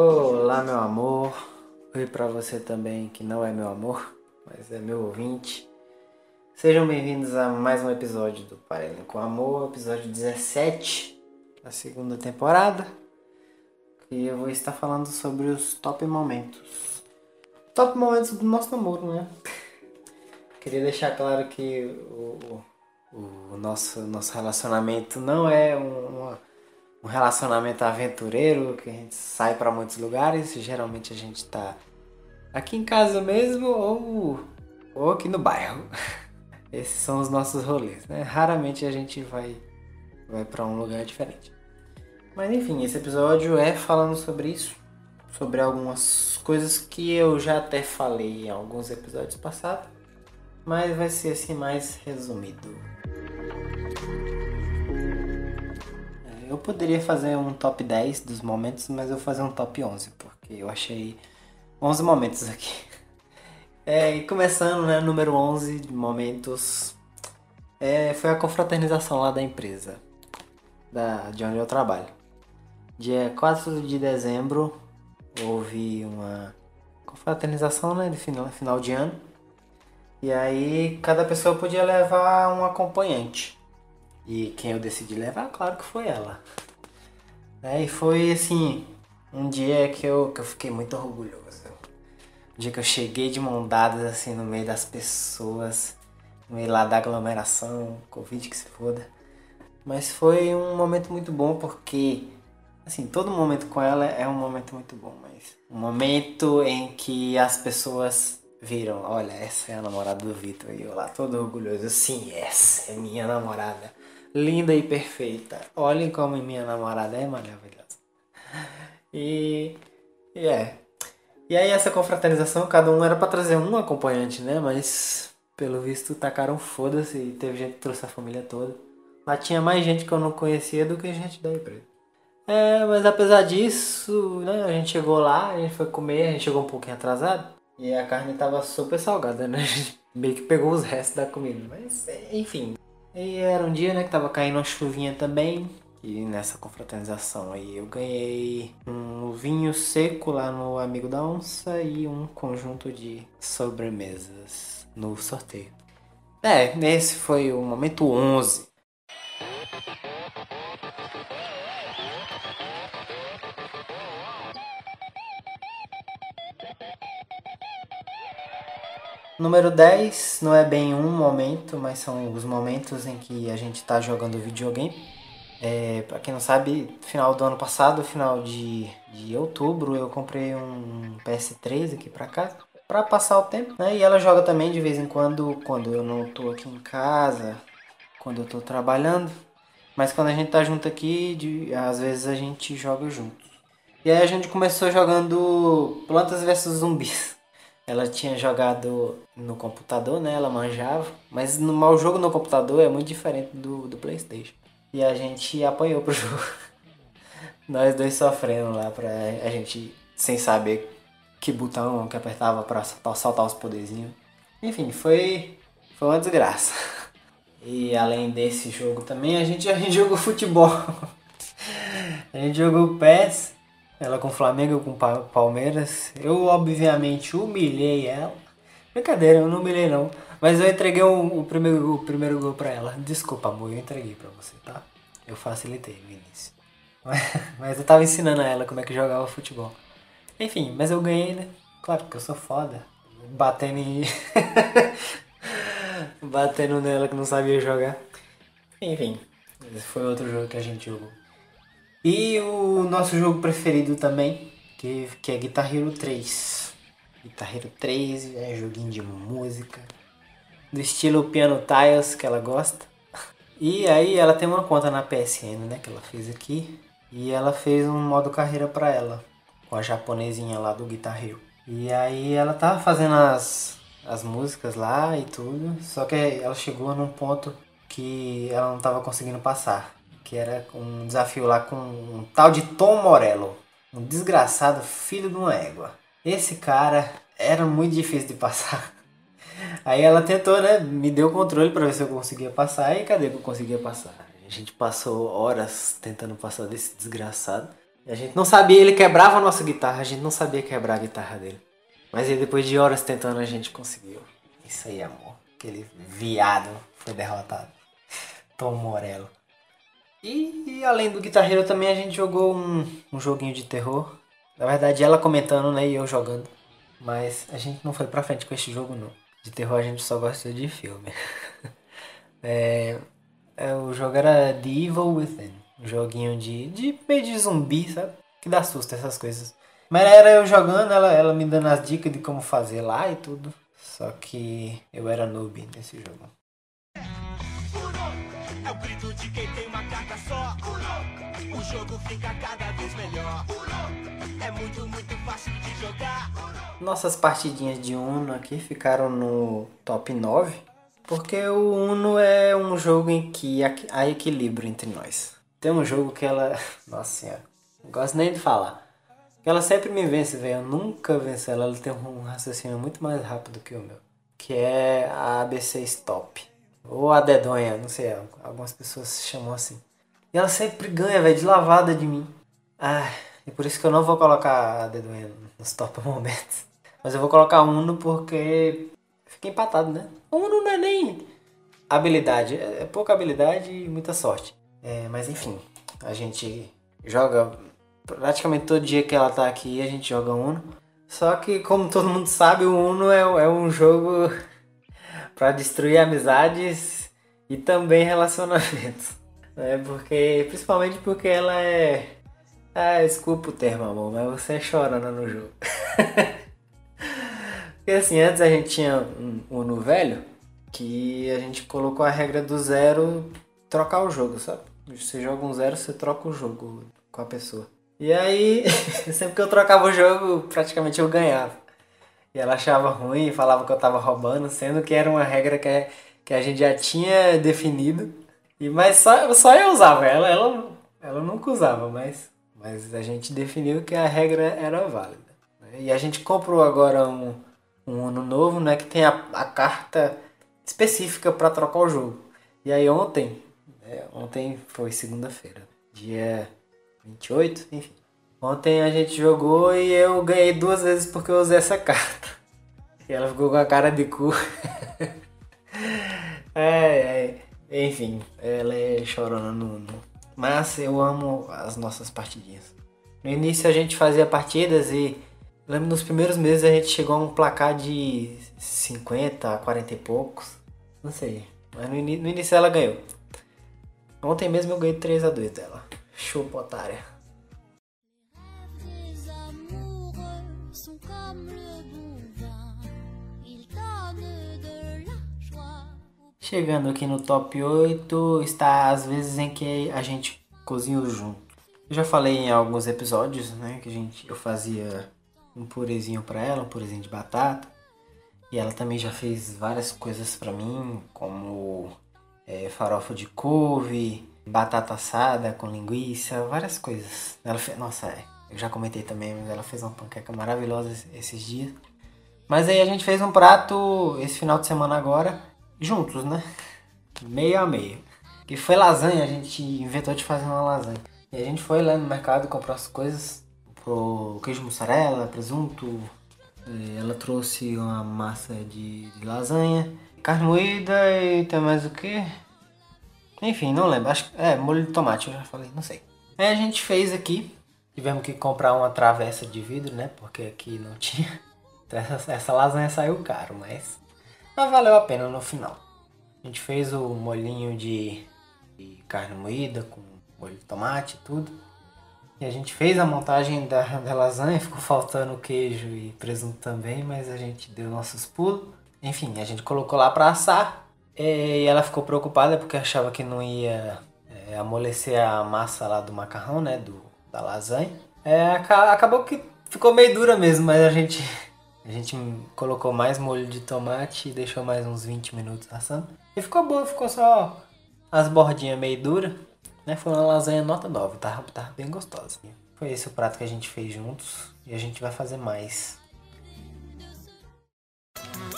Olá, meu amor. Oi para você também que não é meu amor, mas é meu ouvinte. Sejam bem-vindos a mais um episódio do Parelho com Amor, episódio 17 da segunda temporada. E eu vou estar falando sobre os top momentos. Top momentos do nosso namoro, né? Queria deixar claro que o, o nosso, nosso relacionamento não é um, um relacionamento aventureiro, que a gente sai para muitos lugares. Geralmente a gente tá aqui em casa mesmo ou, ou aqui no bairro. Esses são os nossos rolês, né? Raramente a gente vai, vai para um lugar diferente. Mas enfim, esse episódio é falando sobre isso, sobre algumas coisas que eu já até falei em alguns episódios passados, mas vai ser assim mais resumido. Eu poderia fazer um top 10 dos momentos, mas eu vou fazer um top 11, porque eu achei 11 momentos aqui. É, e começando, né, número 11 de momentos, é, foi a confraternização lá da empresa, da, de onde eu trabalho. Dia 4 de dezembro, houve uma confraternização, né, de final, final de ano. E aí, cada pessoa podia levar um acompanhante. E quem eu decidi levar, claro que foi ela. É, e foi, assim, um dia que eu, que eu fiquei muito orgulhoso o dia que eu cheguei de mão dadas assim no meio das pessoas, no meio lá da aglomeração, Covid que se foda. Mas foi um momento muito bom porque, assim, todo momento com ela é um momento muito bom, mas um momento em que as pessoas viram, olha, essa é a namorada do Vitor e eu lá todo orgulhoso, sim, essa é minha namorada, linda e perfeita. Olhem como minha namorada é maravilhosa. E, e é, e aí essa confraternização, cada um era para trazer um acompanhante, né? Mas pelo visto tacaram foda-se e teve gente que trouxe a família toda. Lá tinha mais gente que eu não conhecia do que gente da empresa. É, mas apesar disso, né, a gente chegou lá, a gente foi comer, a gente chegou um pouquinho atrasado. E a carne tava super salgada, né? A gente meio que pegou os restos da comida. Mas, enfim. E era um dia, né, que tava caindo uma chuvinha também. E nessa confraternização aí eu ganhei um vinho seco lá no Amigo da Onça e um conjunto de sobremesas no sorteio. É, esse foi o momento 11. Número 10 não é bem um momento, mas são os momentos em que a gente está jogando videogame. É, para quem não sabe, final do ano passado, final de, de outubro, eu comprei um PS3 aqui para casa para passar o tempo, né? E ela joga também de vez em quando, quando eu não tô aqui em casa, quando eu tô trabalhando. Mas quando a gente tá junto aqui, de, às vezes a gente joga junto. E aí a gente começou jogando Plantas vs Zumbis. Ela tinha jogado no computador, né? Ela manjava. Mas no, o jogo no computador é muito diferente do, do Playstation. E a gente apanhou pro jogo. Nós dois sofrendo lá pra a gente sem saber que botão que apertava pra soltar os poderzinhos. Enfim, foi, foi uma desgraça. E além desse jogo também, a gente, a gente jogou futebol. A gente jogou PES, ela com Flamengo, com Palmeiras. Eu obviamente humilhei ela. Brincadeira, eu não humilhei não. Mas eu entreguei o, o, primeiro, o primeiro gol pra ela. Desculpa, amor, eu entreguei pra você, tá? Eu facilitei o início. Mas eu tava ensinando a ela como é que jogava futebol. Enfim, mas eu ganhei, né? Claro, porque eu sou foda. Batendo em. Batendo nela que não sabia jogar. Enfim, esse foi outro jogo que a gente jogou. E o nosso jogo preferido também, que, que é Guitar Hero 3. Guitar Hero 3 é joguinho de música do estilo Piano Tiles que ela gosta. E aí ela tem uma conta na PSN, né, que ela fez aqui, e ela fez um modo carreira para ela, com a japonesinha lá do Guitar Hero. E aí ela tava fazendo as, as músicas lá e tudo, só que ela chegou num ponto que ela não tava conseguindo passar, que era um desafio lá com um tal de Tom Morello, um desgraçado filho de uma égua. Esse cara era muito difícil de passar. Aí ela tentou, né? Me deu o controle para ver se eu conseguia passar. E cadê que eu conseguia passar? A gente passou horas tentando passar desse desgraçado. A gente não sabia, ele quebrava a nossa guitarra, a gente não sabia quebrar a guitarra dele. Mas aí depois de horas tentando a gente conseguiu. Isso aí, amor. Aquele viado foi derrotado. Tom Morello. E, e, além do guitarreiro também a gente jogou um, um joguinho de terror. Na verdade ela comentando, né, e eu jogando. Mas a gente não foi pra frente com esse jogo não. De terror a gente só gosta de filme. é, é, o jogo era The Evil Within. Um joguinho de, de meio de zumbi, sabe? Que dá susto essas coisas. Mas era eu jogando, ela, ela me dando as dicas de como fazer lá e tudo. Só que eu era noob nesse jogo. É o grito de quem tem uma carta só. O jogo fica cada vez melhor. É muito, muito fácil de jogar. Nossas partidinhas de Uno aqui ficaram no top 9. Porque o Uno é um jogo em que há equilíbrio entre nós. Tem um jogo que ela. Nossa senhora. Não gosto nem de falar. Que ela sempre me vence, velho. Eu nunca venço ela. Ela tem um raciocínio muito mais rápido que o meu. Que é a ABC Stop. Ou a dedonha, não sei, algumas pessoas se chamam assim. E ela sempre ganha, velho, de lavada de mim. Ah, e por isso que eu não vou colocar a dedonha nos top momentos. Mas eu vou colocar Uno porque fica empatado, né? Uno não é nem habilidade, é, é pouca habilidade e muita sorte. É, mas enfim, a gente joga praticamente todo dia que ela tá aqui, a gente joga Uno. Só que, como todo mundo sabe, o Uno é, é um jogo para destruir amizades e também relacionamentos. É porque, principalmente porque ela é. Ah, desculpa o termo, amor, mas você é chorando no jogo. porque assim, antes a gente tinha um Uno velho que a gente colocou a regra do zero trocar o jogo, sabe? Você joga um zero, você troca o jogo com a pessoa. E aí, sempre que eu trocava o jogo, praticamente eu ganhava. E ela achava ruim, falava que eu tava roubando, sendo que era uma regra que, que a gente já tinha definido. E, mas só, só eu usava, ela, ela, ela nunca usava, mas, mas a gente definiu que a regra era válida. E a gente comprou agora um, um ano novo, né, que tem a, a carta específica para trocar o jogo. E aí ontem, é, ontem foi segunda-feira, dia 28, enfim. Ontem a gente jogou e eu ganhei duas vezes porque eu usei essa carta. E ela ficou com a cara de cu. é, é, enfim, ela é chorona no. Mas eu amo as nossas partidinhas. No início a gente fazia partidas e lembro nos primeiros meses a gente chegou a um placar de 50, 40 e poucos. Não sei. Mas no, no início ela ganhou. Ontem mesmo eu ganhei 3 a 2 dela. Show, otária. Chegando aqui no top 8 está as vezes em que a gente cozinha junto. Eu já falei em alguns episódios, né, que a gente eu fazia um purezinho para ela, um purezinho de batata. E ela também já fez várias coisas para mim, como é, farofa de couve, batata assada com linguiça, várias coisas. Ela fez, nossa, é, eu já comentei também, mas ela fez uma panqueca maravilhosa esses dias. Mas aí a gente fez um prato esse final de semana agora juntos, né? Meio a meio. Que foi lasanha, a gente inventou de fazer uma lasanha. E a gente foi lá no mercado comprou as coisas. Pro queijo mussarela, presunto. Ela trouxe uma massa de, de lasanha. Carne moída e tem mais o que? Enfim, não lembro. Acho é molho de tomate, eu já falei, não sei. Aí a gente fez aqui. Tivemos que comprar uma travessa de vidro, né? Porque aqui não tinha. Então essa, essa lasanha saiu caro, mas mas valeu a pena no final. A gente fez o molhinho de, de carne moída com molho de tomate e tudo. E a gente fez a montagem da, da lasanha, ficou faltando queijo e presunto também, mas a gente deu nossos pulos. Enfim, a gente colocou lá para assar. E ela ficou preocupada porque achava que não ia é, amolecer a massa lá do macarrão, né? Do, da lasanha. É, acabou que ficou meio dura mesmo, mas a gente a gente colocou mais molho de tomate e deixou mais uns 20 minutos assando. E ficou boa, ficou só as bordinhas meio duras. Né? Foi uma lasanha nota 9, tava, tava bem gostosa. Foi esse o prato que a gente fez juntos e a gente vai fazer mais.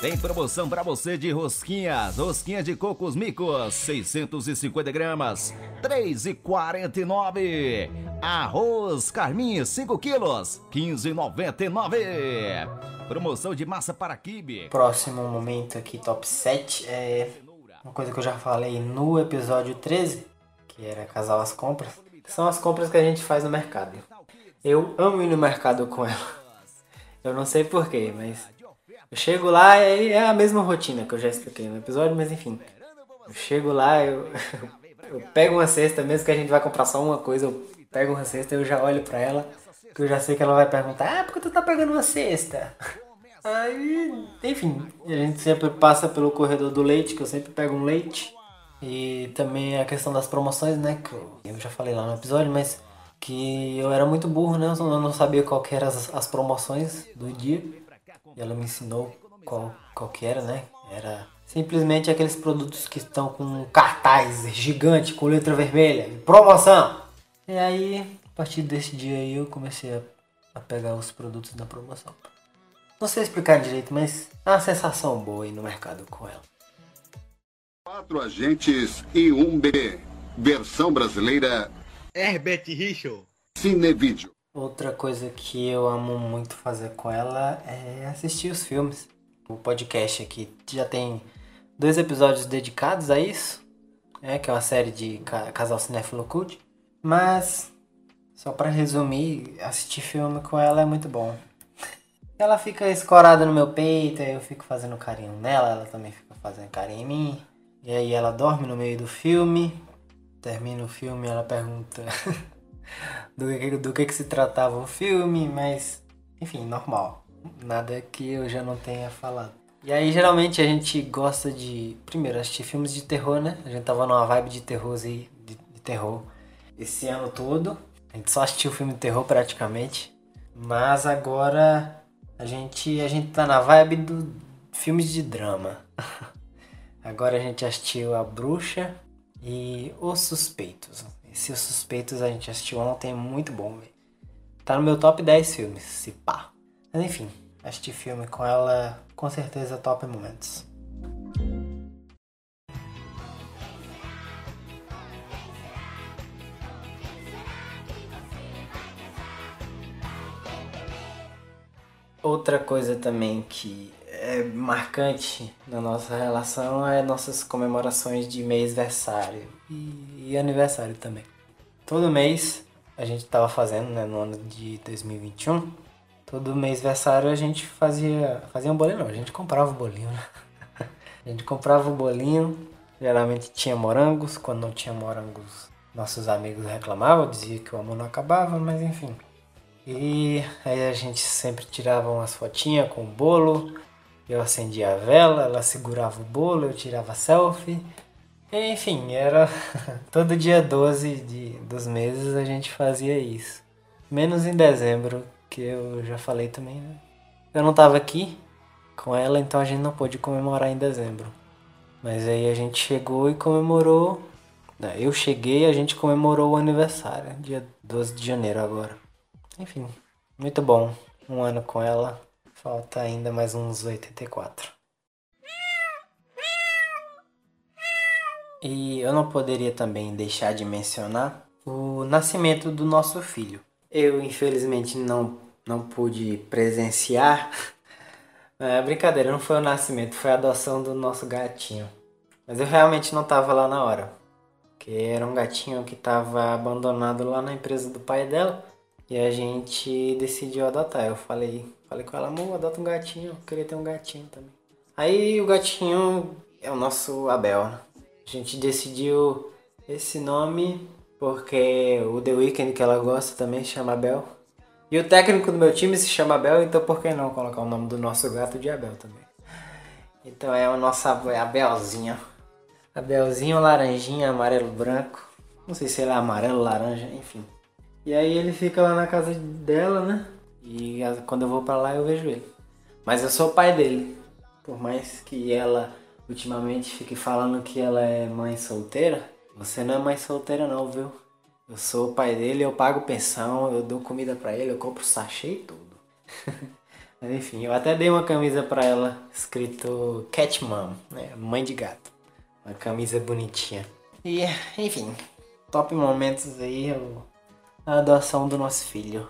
Tem promoção para você de rosquinhas. Rosquinha de cocos micos, 650 gramas, 3,49. Arroz Carminho 5 quilos, 15,99. Promoção de massa para quibe. Próximo momento aqui, top 7, é uma coisa que eu já falei no episódio 13, que era casal as compras. São as compras que a gente faz no mercado. Eu amo ir no mercado com ela. Eu não sei porquê, mas eu chego lá e é a mesma rotina que eu já expliquei no episódio, mas enfim. Eu chego lá, eu, eu pego uma cesta, mesmo que a gente vai comprar só uma coisa, eu pego uma cesta e eu já olho pra ela, que eu já sei que ela vai perguntar, ah, por que tu tá pegando uma cesta? Aí, enfim, a gente sempre passa pelo corredor do leite, que eu sempre pego um leite. E também a questão das promoções, né, que eu já falei lá no episódio, mas que eu era muito burro, né? Eu não sabia qual que eram as, as promoções do dia. E ela me ensinou qual, qual que era, né? Era simplesmente aqueles produtos que estão com cartaz gigante, com letra vermelha, promoção. E aí, a partir desse dia aí, eu comecei a, a pegar os produtos da promoção. Não sei explicar direito, mas é uma sensação boa aí no mercado com ela. Quatro agentes e um B. Versão brasileira Herbert Richel. Cinevídeo. Outra coisa que eu amo muito fazer com ela é assistir os filmes. O podcast aqui já tem dois episódios dedicados a isso, né, que é uma série de casal cinéfilo cult. Mas, só para resumir, assistir filme com ela é muito bom. Ela fica escorada no meu peito, aí eu fico fazendo carinho nela, ela também fica fazendo carinho em mim. E aí ela dorme no meio do filme, termina o filme ela pergunta do, que, do que, que se tratava o filme, mas enfim, normal. Nada que eu já não tenha falado. E aí geralmente a gente gosta de, primeiro, assistir filmes de terror, né? A gente tava numa vibe de terror de, de terror esse ano todo. A gente só assistiu filme de terror praticamente. Mas agora a gente, a gente tá na vibe do filmes de drama. agora a gente assistiu A Bruxa, e Os Suspeitos. Esse Os Suspeitos a gente assistiu ontem, muito bom. Tá no meu top 10 filmes, se pá. Mas enfim, assistir filme com ela, com certeza top momentos. Outra coisa também que é marcante na nossa relação é nossas comemorações de mês-versário e, e, aniversário também. Todo mês a gente estava fazendo, né, no ano de 2021, todo mês-versário a gente fazia, fazia um bolinho, não, a gente comprava o bolinho, né? A gente comprava o bolinho, geralmente tinha morangos, quando não tinha morangos nossos amigos reclamavam, diziam que o amor não acabava, mas enfim. E aí a gente sempre tirava umas fotinhas com o bolo, eu acendia a vela, ela segurava o bolo, eu tirava selfie. Enfim, era todo dia 12 de, dos meses a gente fazia isso. Menos em dezembro, que eu já falei também, né? Eu não tava aqui com ela, então a gente não pôde comemorar em dezembro. Mas aí a gente chegou e comemorou. Né, eu cheguei e a gente comemorou o aniversário, dia 12 de janeiro agora. Enfim, muito bom. Um ano com ela. Falta ainda mais uns 84. E eu não poderia também deixar de mencionar o nascimento do nosso filho. Eu, infelizmente, não, não pude presenciar. É, brincadeira, não foi o nascimento, foi a adoção do nosso gatinho. Mas eu realmente não estava lá na hora. Porque era um gatinho que estava abandonado lá na empresa do pai dela. E a gente decidiu adotar. Eu falei, falei com ela, amor, adota um gatinho. Eu queria ter um gatinho também. Aí o gatinho é o nosso Abel. Né? A gente decidiu esse nome porque o The Weeknd que ela gosta também chama Abel. E o técnico do meu time se chama Abel, então por que não colocar o nome do nosso gato de Abel também? Então é o nosso Abelzinho. Abelzinho, laranjinha, amarelo, branco. Não sei se ele é amarelo, laranja, enfim. E aí ele fica lá na casa dela, né? E quando eu vou para lá eu vejo ele. Mas eu sou o pai dele. Por mais que ela ultimamente fique falando que ela é mãe solteira, você não é mãe solteira não, viu? Eu sou o pai dele, eu pago pensão, eu dou comida para ele, eu compro sachê e tudo. Mas enfim, eu até dei uma camisa para ela escrito Cat Mom, né? Mãe de gato. Uma camisa bonitinha. E, enfim, top momentos aí, eu a adoção do nosso filho.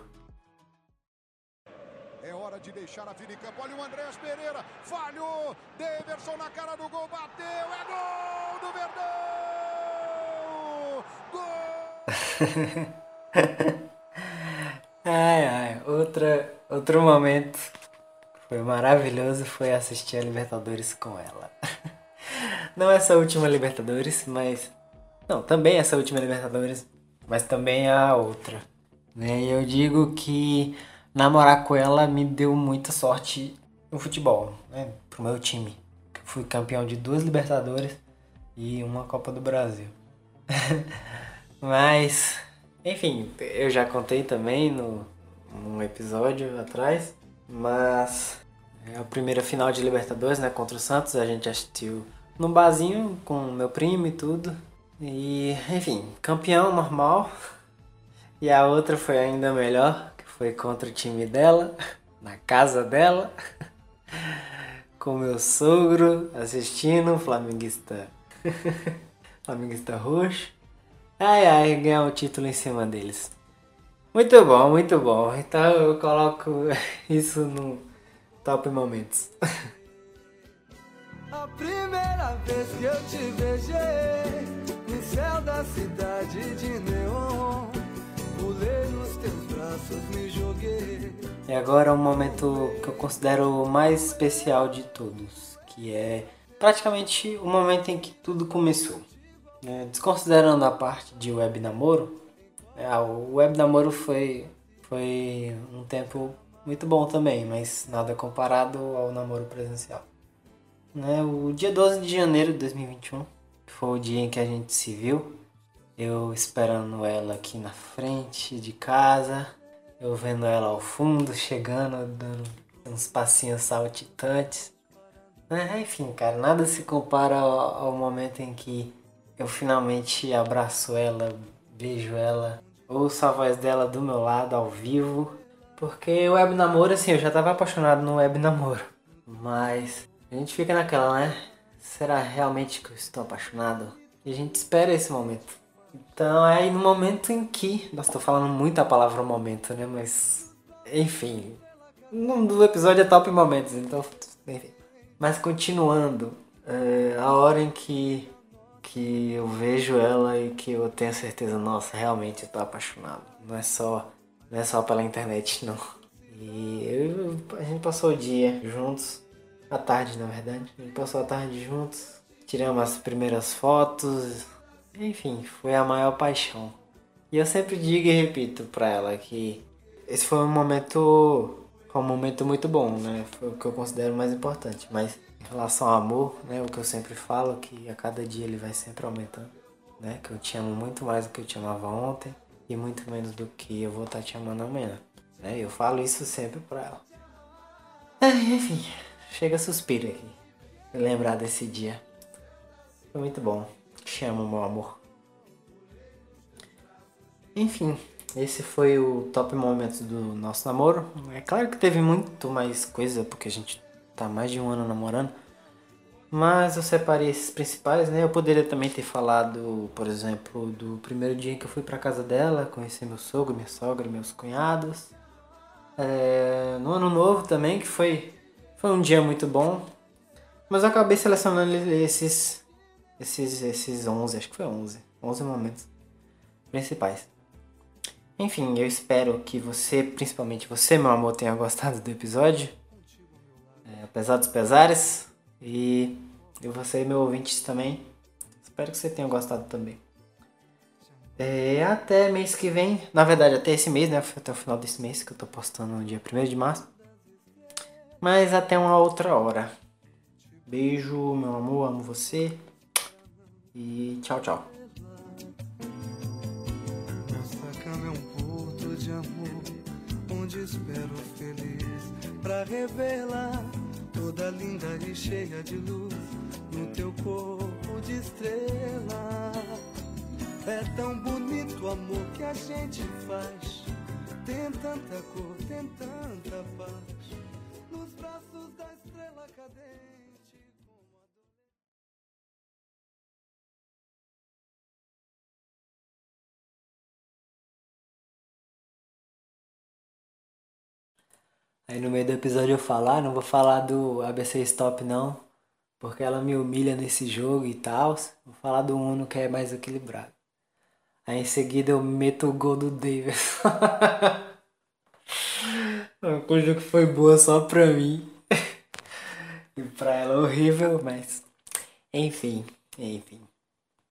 É hora de deixar a vida em campo. Olha o Andréas Pereira. Falhou. Deverson na cara do gol. Bateu. É gol do Verdão. Gol. ai, ai. Outra, outro momento que foi maravilhoso foi assistir a Libertadores com ela. Não essa última Libertadores, mas. Não, também essa última Libertadores, mas também a outra. Né? E eu digo que namorar com ela me deu muita sorte no futebol, né? Pro meu time. Fui campeão de duas Libertadores e uma Copa do Brasil. mas, enfim, eu já contei também no, num episódio atrás, mas é a primeira final de Libertadores, né, contra o Santos, a gente assistiu num barzinho com meu primo e tudo. E, enfim, campeão normal. E a outra foi ainda melhor, que foi contra o time dela, na casa dela, com meu sogro assistindo, flamenguista. flamenguista roxo. Ai ai, ganhar o título em cima deles. Muito bom, muito bom. Então eu coloco isso no top momentos. A primeira vez que eu te beijei céu da cidade de neon, pulei nos teus braços, me joguei. E agora um momento que eu considero o mais especial de todos, que é praticamente o momento em que tudo começou. É, desconsiderando a parte de web namoro, é, o web namoro foi, foi um tempo muito bom também, mas nada comparado ao namoro presencial. Né, o dia 12 de janeiro de 2021 foi o dia em que a gente se viu. Eu esperando ela aqui na frente de casa, eu vendo ela ao fundo, chegando, dando uns passinhos saltitantes. É, enfim, cara, nada se compara ao, ao, momento em que eu finalmente abraço ela, beijo ela, ouço a voz dela do meu lado ao vivo. Porque o web namoro, assim, eu já tava apaixonado no web namoro. Mas a gente fica naquela, né? Será realmente que eu estou apaixonado? E a gente espera esse momento. Então é aí no momento em que. Nossa, tô falando muito a palavra momento, né? Mas. Enfim. O do episódio é top momentos, então. Enfim. Mas continuando. É a hora em que. Que eu vejo ela e que eu tenho certeza, nossa, realmente eu tô apaixonado. Não é só. Não é só pela internet, não. E eu, a gente passou o dia juntos à tarde, na verdade. A gente passou a tarde juntos, tiramos as primeiras fotos, enfim, foi a maior paixão. E eu sempre digo e repito pra ela que esse foi um momento, um momento muito bom, né? Foi o que eu considero mais importante. Mas em relação ao amor, né? O que eu sempre falo que a cada dia ele vai sempre aumentando, né? Que eu te amo muito mais do que eu te amava ontem e muito menos do que eu vou estar te amando amanhã, né? Eu falo isso sempre pra ela. É, enfim, chega suspiro aqui. Lembrar desse dia. Foi muito bom. Te amo, meu amor. Enfim, esse foi o top momento do nosso namoro. É claro que teve muito mais coisa, porque a gente tá mais de um ano namorando. Mas eu separei esses principais, né? Eu poderia também ter falado, por exemplo, do primeiro dia que eu fui pra casa dela, conheci meu sogro, minha sogra, meus cunhados. É, no ano novo também, que foi, foi um dia muito bom. Mas eu acabei selecionando esses, esses, esses 11, acho que foi 11, 11 momentos principais. Enfim, eu espero que você, principalmente você, meu amor, tenha gostado do episódio. É, apesar dos pesares. E, e você, meu ouvinte, também. Espero que você tenha gostado também. É, até mês que vem. Na verdade, até esse mês, né? Até o final desse mês que eu tô postando no dia 1 de março. Mas até uma outra hora. Beijo, meu amor, amo você. E tchau, tchau. onde espero feliz pra revelar toda linda e cheia de luz no teu corpo de estrela. É tão bonito o amor que a gente faz. Tem tanta cor, tem tanta paz nos braços da estrela cadente. Aí no meio do episódio eu falar, ah, não vou falar do ABC Stop não, porque ela me humilha nesse jogo e tal. Vou falar do Uno que é mais equilibrado. Aí em seguida eu meto o gol do Davis. Uma coisa que foi boa só pra mim. e pra ela é horrível, mas. Enfim, enfim.